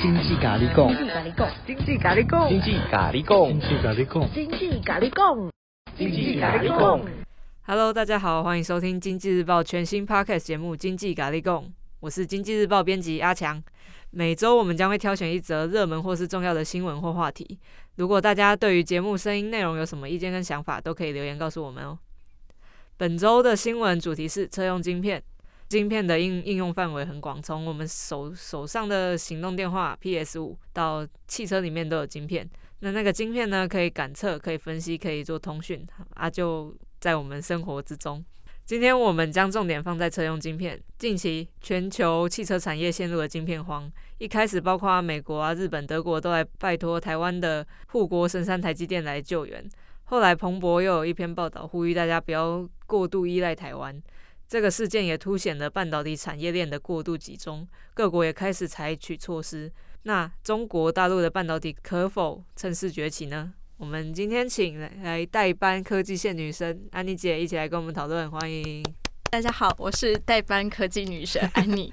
经济咖喱贡，经济咖喱贡，经济咖喱贡，经济咖喱贡，经济咖喱贡，经济咖喱贡。Hello，大家好，欢迎收听《经济日报》全新 Podcast 节目《经济咖喱贡》，我是《经济日报》编辑阿强。每周我们将会挑选一则热门或是重要的新闻或话题。如果大家对于节目声音内容有什么意见跟想法，都可以留言告诉我们哦。本周的新闻主题是车用晶片。晶片的应应用范围很广，从我们手手上的行动电话 PS 五到汽车里面都有晶片。那那个晶片呢，可以感测、可以分析、可以做通讯啊，就在我们生活之中。今天我们将重点放在车用晶片。近期全球汽车产业陷入了晶片荒，一开始包括美国啊、日本、德国都来拜托台湾的护国神山台积电来救援。后来彭博又有一篇报道，呼吁大家不要过度依赖台湾。这个事件也凸显了半导体产业链的过度集中，各国也开始采取措施。那中国大陆的半导体可否趁势崛起呢？我们今天请来代班科技线女神安妮姐一起来跟我们讨论，欢迎。大家好，我是代班科技女神安妮。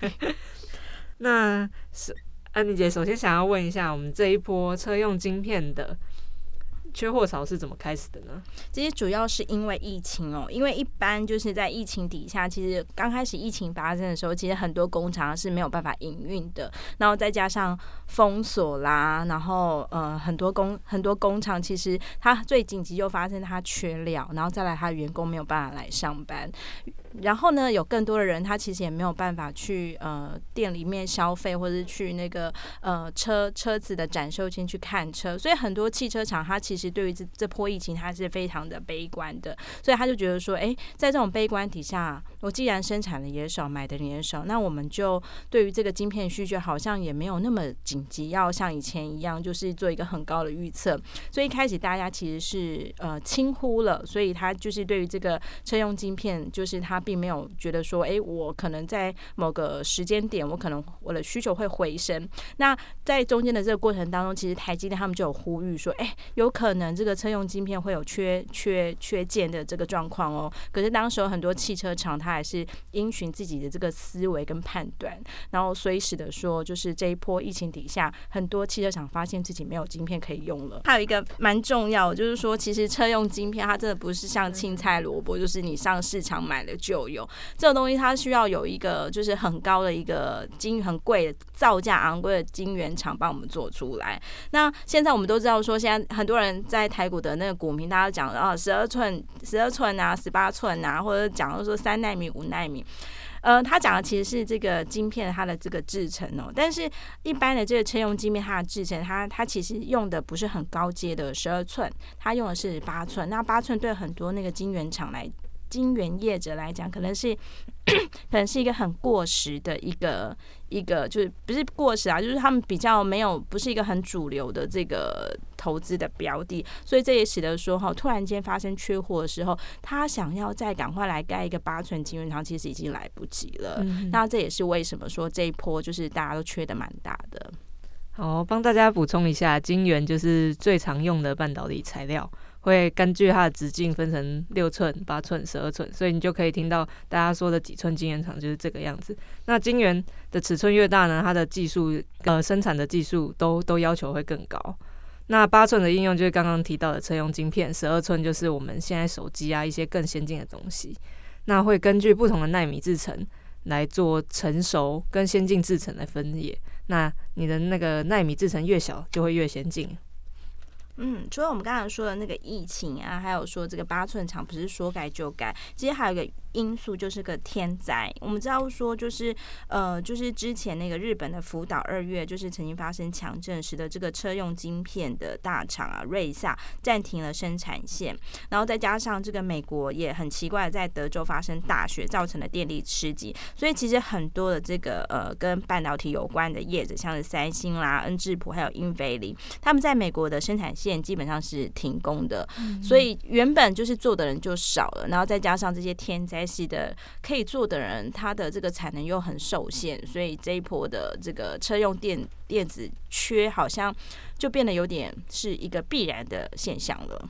那是安妮姐，首先想要问一下，我们这一波车用晶片的。缺货潮是怎么开始的呢？其实主要是因为疫情哦，因为一般就是在疫情底下，其实刚开始疫情发生的时候，其实很多工厂是没有办法营运的，然后再加上封锁啦，然后呃很多工很多工厂其实它最紧急就发生它缺料，然后再来它员工没有办法来上班。然后呢，有更多的人，他其实也没有办法去呃店里面消费，或者是去那个呃车车子的展售厅去看车。所以很多汽车厂，他其实对于这这波疫情，他是非常的悲观的。所以他就觉得说，哎，在这种悲观底下，我既然生产的也少，买的也少，那我们就对于这个晶片需求好像也没有那么紧急，要像以前一样，就是做一个很高的预测。所以一开始大家其实是呃轻忽了，所以他就是对于这个车用晶片，就是他。并没有觉得说，哎，我可能在某个时间点，我可能我的需求会回升。那在中间的这个过程当中，其实台积电他们就有呼吁说，哎，有可能这个车用晶片会有缺缺缺件的这个状况哦。可是当时有很多汽车厂，他还是因循自己的这个思维跟判断，然后所以使得说，就是这一波疫情底下，很多汽车厂发现自己没有晶片可以用了。还有一个蛮重要，就是说，其实车用晶片它真的不是像青菜萝卜，就是你上市场买了就有这种东西，它需要有一个就是很高的一个金很贵的造价昂贵的晶圆厂帮我们做出来。那现在我们都知道说，现在很多人在台股的那个股民，大家讲啊，十二寸、十二寸啊，十八寸啊，或者讲说三纳米、五纳米，呃，他讲的其实是这个晶片它的这个制成哦。但是一般的这个车用晶片，它的制成，它它其实用的不是很高阶的十二寸，它用的是八寸。那八寸对很多那个晶圆厂来。晶圆业者来讲，可能是 可能是一个很过时的一个一个，就是不是过时啊，就是他们比较没有，不是一个很主流的这个投资的标的，所以这也使得说哈，突然间发生缺货的时候，他想要再赶快来盖一个八寸晶圆厂，其实已经来不及了。嗯、那这也是为什么说这一波就是大家都缺的蛮大的。好，帮大家补充一下，晶圆就是最常用的半导体材料。会根据它的直径分成六寸、八寸、十二寸，所以你就可以听到大家说的几寸晶圆厂就是这个样子。那晶圆的尺寸越大呢，它的技术呃生产的技术都都要求会更高。那八寸的应用就是刚刚提到的车用晶片，十二寸就是我们现在手机啊一些更先进的东西。那会根据不同的纳米制程来做成熟跟先进制程来分野。那你的那个纳米制程越小，就会越先进。嗯，除了我们刚才说的那个疫情啊，还有说这个八寸厂不是说改就改，其实还有一个。因素就是个天灾。我们知道说，就是呃，就是之前那个日本的福岛二月，就是曾经发生强震，使得这个车用晶片的大厂啊，瑞萨暂停了生产线。然后再加上这个美国也很奇怪，在德州发生大雪，造成了电力吃紧。所以其实很多的这个呃，跟半导体有关的业者，像是三星啦、恩智浦还有英飞凌，他们在美国的生产线基本上是停工的。所以原本就是做的人就少了，然后再加上这些天灾。系的可以做的人，他的这个产能又很受限，所以这一波的这个车用电电子缺，好像就变得有点是一个必然的现象了。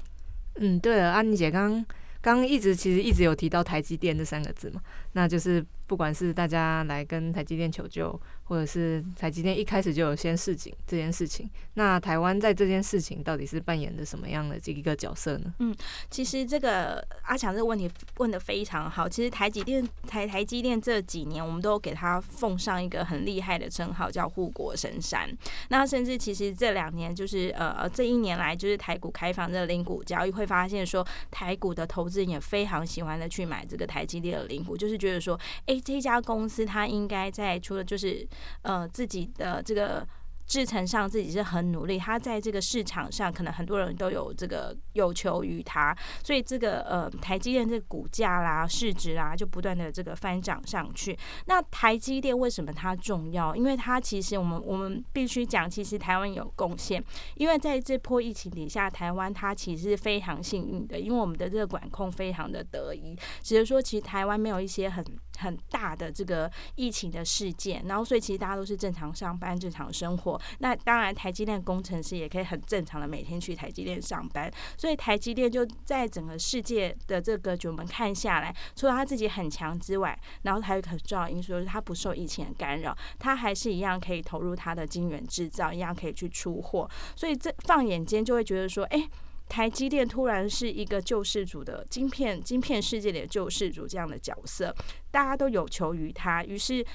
嗯，对了，安妮姐刚刚一直其实一直有提到台积电这三个字嘛，那就是不管是大家来跟台积电求救，或者是台积电一开始就有先示警这件事情，那台湾在这件事情到底是扮演的什么样的这一个角色呢？嗯，其实这个阿强这个问题问得非常好。其实台积电台台积电这几年，我们都给他奉上一个很厉害的称号，叫护国神山。那甚至其实这两年，就是呃这一年来，就是台股开放这个零股交易，会发现说台股的投资人也非常喜欢的去买这个台积电的零股，就是觉得说，哎、这家公司它应该在除了就是呃自己的这个。制程上自己是很努力，他在这个市场上可能很多人都有这个有求于他，所以这个呃台积电这个股价啦、市值啦就不断的这个翻涨上去。那台积电为什么它重要？因为它其实我们我们必须讲，其实台湾有贡献，因为在这波疫情底下，台湾它其实是非常幸运的，因为我们的这个管控非常的得宜，只是说其实台湾没有一些很很大的这个疫情的事件，然后所以其实大家都是正常上班、正常生活。那当然，台积电工程师也可以很正常的每天去台积电上班，所以台积电就在整个世界的这个我们看下来，除了他自己很强之外，然后还有很重要因素就是他不受疫情的干扰，他还是一样可以投入他的晶圆制造，一样可以去出货，所以这放眼间就会觉得说，哎，台积电突然是一个救世主的晶片，晶片世界里的救世主这样的角色，大家都有求于他，于是。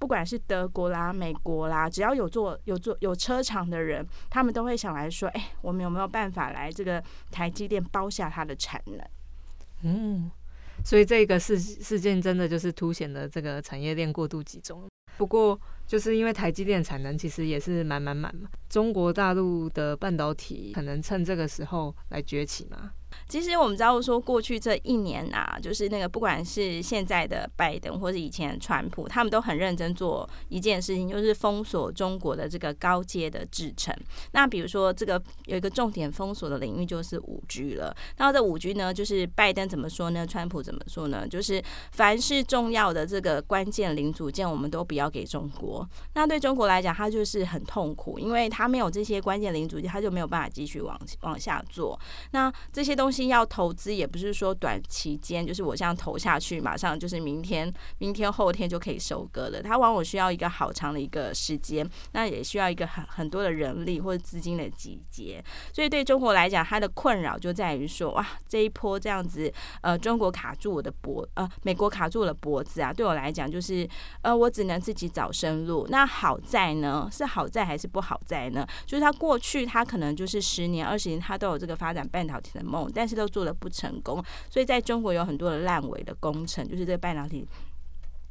不管是德国啦、美国啦，只要有做有做有车厂的人，他们都会想来说：“哎、我们有没有办法来这个台积电包下它的产能？”嗯，所以这个事事件真的就是凸显了这个产业链过度集中。不过，就是因为台积电产能其实也是满满满嘛，中国大陆的半导体可能趁这个时候来崛起嘛。其实我们知道说，过去这一年啊，就是那个不管是现在的拜登，或是以前的川普，他们都很认真做一件事情，就是封锁中国的这个高阶的制程。那比如说，这个有一个重点封锁的领域就是五 G 了。那这五 G 呢，就是拜登怎么说呢？川普怎么说呢？就是凡是重要的这个关键零组件，我们都不要给中国。那对中国来讲，它就是很痛苦，因为它没有这些关键零组件，它就没有办法继续往往下做。那这些东西。要投资也不是说短期间，就是我这样投下去，马上就是明天、明天后天就可以收割了。它往往需要一个好长的一个时间，那也需要一个很很多的人力或者资金的集结。所以对中国来讲，它的困扰就在于说，哇，这一波这样子，呃，中国卡住我的脖，呃，美国卡住我的脖子啊，对我来讲就是，呃，我只能自己找生路。那好在呢，是好在还是不好在呢？就是它过去它可能就是十年、二十年，它都有这个发展半导体的梦，但是。都做的不成功，所以在中国有很多的烂尾的工程，就是这个半导体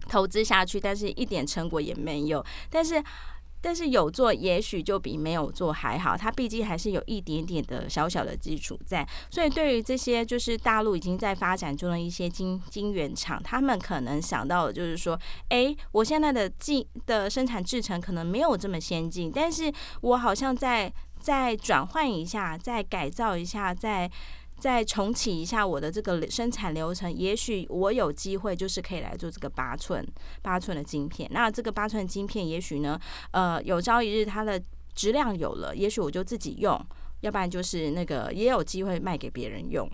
投资下去，但是一点成果也没有。但是，但是有做，也许就比没有做还好。它毕竟还是有一点点的小小的基础在。所以，对于这些就是大陆已经在发展中的一些晶晶圆厂，他们可能想到的就是说，哎，我现在的技的生产制程可能没有这么先进，但是我好像在再转换一下，再改造一下，再。再重启一下我的这个生产流程，也许我有机会就是可以来做这个八寸八寸的晶片。那这个八寸的晶片，也许呢，呃，有朝一日它的质量有了，也许我就自己用，要不然就是那个也有机会卖给别人用。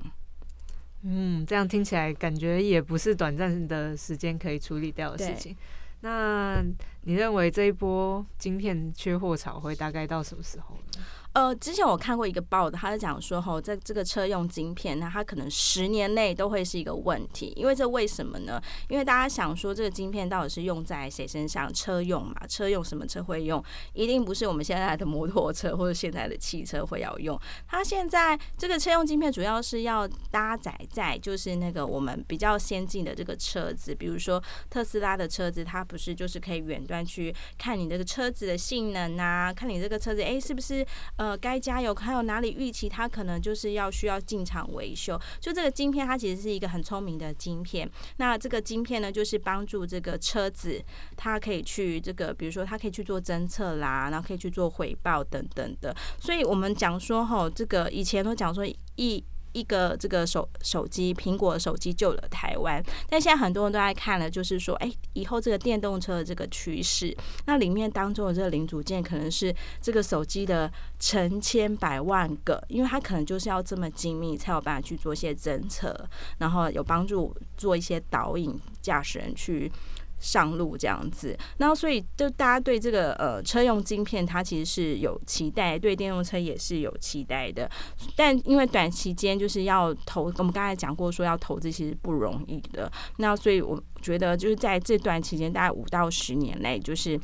嗯，这样听起来感觉也不是短暂的时间可以处理掉的事情。那你认为这一波晶片缺货潮会大概到什么时候呢？呃，之前我看过一个报道，他是讲说，吼，在这个车用晶片，那它可能十年内都会是一个问题，因为这为什么呢？因为大家想说，这个晶片到底是用在谁身上？车用嘛，车用什么车会用？一定不是我们现在的摩托车或者现在的汽车会要用。它现在这个车用晶片主要是要搭载在，就是那个我们比较先进的这个车子，比如说特斯拉的车子，它不是就是可以远端去看你这个车子的性能啊，看你这个车子，哎，是不是呃。该加油，还有哪里预期它可能就是要需要进场维修。就这个晶片，它其实是一个很聪明的晶片。那这个晶片呢，就是帮助这个车子，它可以去这个，比如说它可以去做侦测啦，然后可以去做回报等等的。所以我们讲说，吼，这个以前都讲说一。一个这个手手机，苹果手机救了台湾。但现在很多人都在看了，就是说，哎，以后这个电动车的这个趋势，那里面当中的这个零组件可能是这个手机的成千百万个，因为它可能就是要这么精密，才有办法去做一些侦测，然后有帮助做一些导引驾驶人去。上路这样子，然后所以就大家对这个呃车用晶片，它其实是有期待，对电动车也是有期待的。但因为短期间就是要投，我们刚才讲过说要投资其实不容易的。那所以我觉得就是在这段期间，大概五到十年内，就是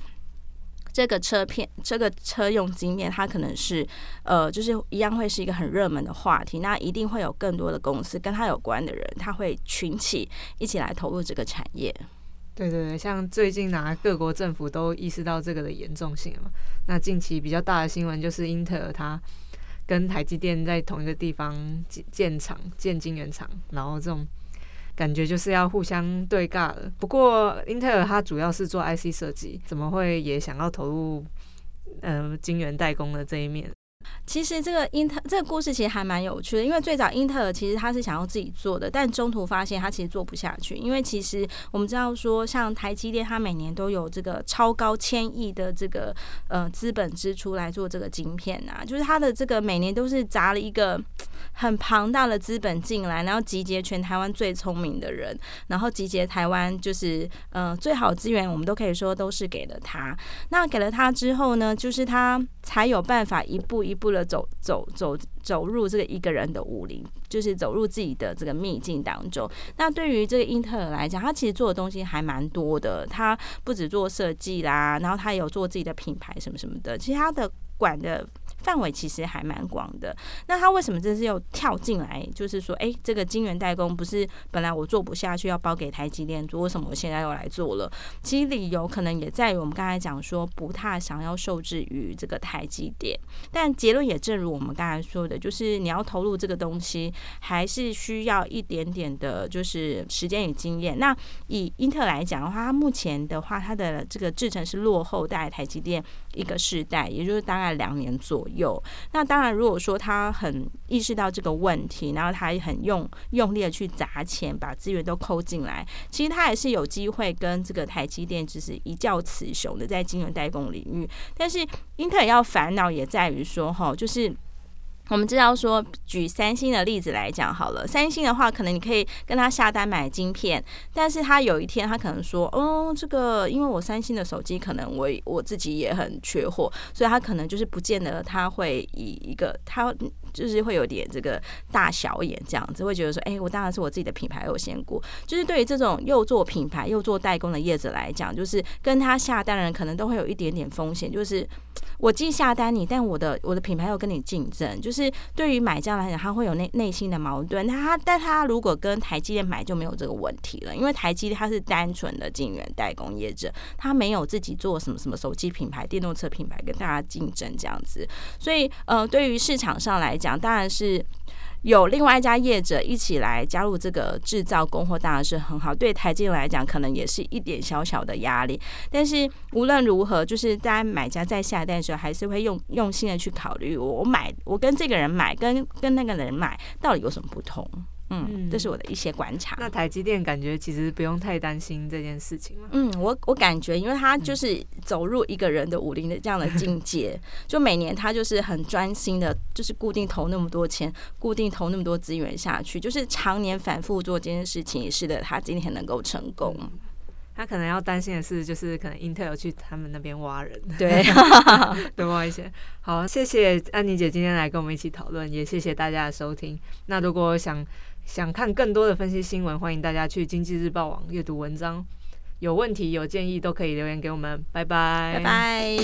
这个车片，这个车用晶片，它可能是呃，就是一样会是一个很热门的话题。那一定会有更多的公司跟它有关的人，他会群起一起来投入这个产业。对对对，像最近拿各国政府都意识到这个的严重性了嘛。那近期比较大的新闻就是英特尔它跟台积电在同一个地方建建厂建晶圆厂，然后这种感觉就是要互相对尬了。不过英特尔它主要是做 IC 设计，怎么会也想要投入呃晶圆代工的这一面？其实这个英特这个故事其实还蛮有趣的，因为最早英特尔其实他是想要自己做的，但中途发现他其实做不下去，因为其实我们知道说，像台积电，它每年都有这个超高千亿的这个呃资本支出来做这个晶片啊，就是它的这个每年都是砸了一个很庞大的资本进来，然后集结全台湾最聪明的人，然后集结台湾就是嗯最好资源，我们都可以说都是给了他。那给了他之后呢，就是他才有办法一步。一步的走走走走入这个一个人的武林，就是走入自己的这个秘境当中。那对于这个英特尔来讲，他其实做的东西还蛮多的。他不止做设计啦，然后他也有做自己的品牌什么什么的。其实他的管的。范围其实还蛮广的，那他为什么这次又跳进来？就是说，哎，这个晶圆代工不是本来我做不下去，要包给台积电做，为什么我现在又来做了？其实理由可能也在于我们刚才讲说，不太想要受制于这个台积电。但结论也正如我们刚才说就是你要投入这个东西，还是需要一点点的，就是时间与经验。那以英特尔来讲的话，它目前的话，它的这个制程是落后大概台积电一个世代，也就是大概两年左右。那当然，如果说他很意识到这个问题，然后他也很用用力的去砸钱，把资源都抠进来，其实他也是有机会跟这个台积电就是一较雌雄的在晶圆代工领域。但是英特尔要烦恼也在于说，哈，就是。我们知道说，举三星的例子来讲好了。三星的话，可能你可以跟他下单买晶片，但是他有一天他可能说，哦，这个因为我三星的手机可能我我自己也很缺货，所以他可能就是不见得他会以一个他。就是会有点这个大小眼这样子，会觉得说，哎，我当然是我自己的品牌优先过。就是对于这种又做品牌又做代工的业者来讲，就是跟他下单的人可能都会有一点点风险。就是我既下单你，但我的我的品牌又跟你竞争。就是对于买家来讲，他会有内内心的矛盾。他但他如果跟台积电买就没有这个问题了，因为台积电它是单纯的晶圆代工业者，他没有自己做什么什么手机品牌、电动车品牌跟大家竞争这样子。所以呃，对于市场上来讲，当然是有另外一家业者一起来加入这个制造供货，当然是很好。对台积电来讲，可能也是一点小小的压力。但是无论如何，就是在买家在下单的时候，还是会用用心的去考虑，我买，我跟这个人买，跟跟那个人买，到底有什么不同？嗯，这是我的一些观察。那台积电感觉其实不用太担心这件事情了。嗯，我我感觉，因为他就是走入一个人的武林的这样的境界，就每年他就是很专心的，就是固定投那么多钱，固定投那么多资源下去，就是常年反复做这件事情，使得他今天能够成功。他可能要担心的是，就是可能英特尔去他们那边挖人，对，多挖一些。好，谢谢安妮姐今天来跟我们一起讨论，也谢谢大家的收听。那如果想想看更多的分析新闻，欢迎大家去经济日报网阅读文章。有问题有建议都可以留言给我们，拜拜，拜拜。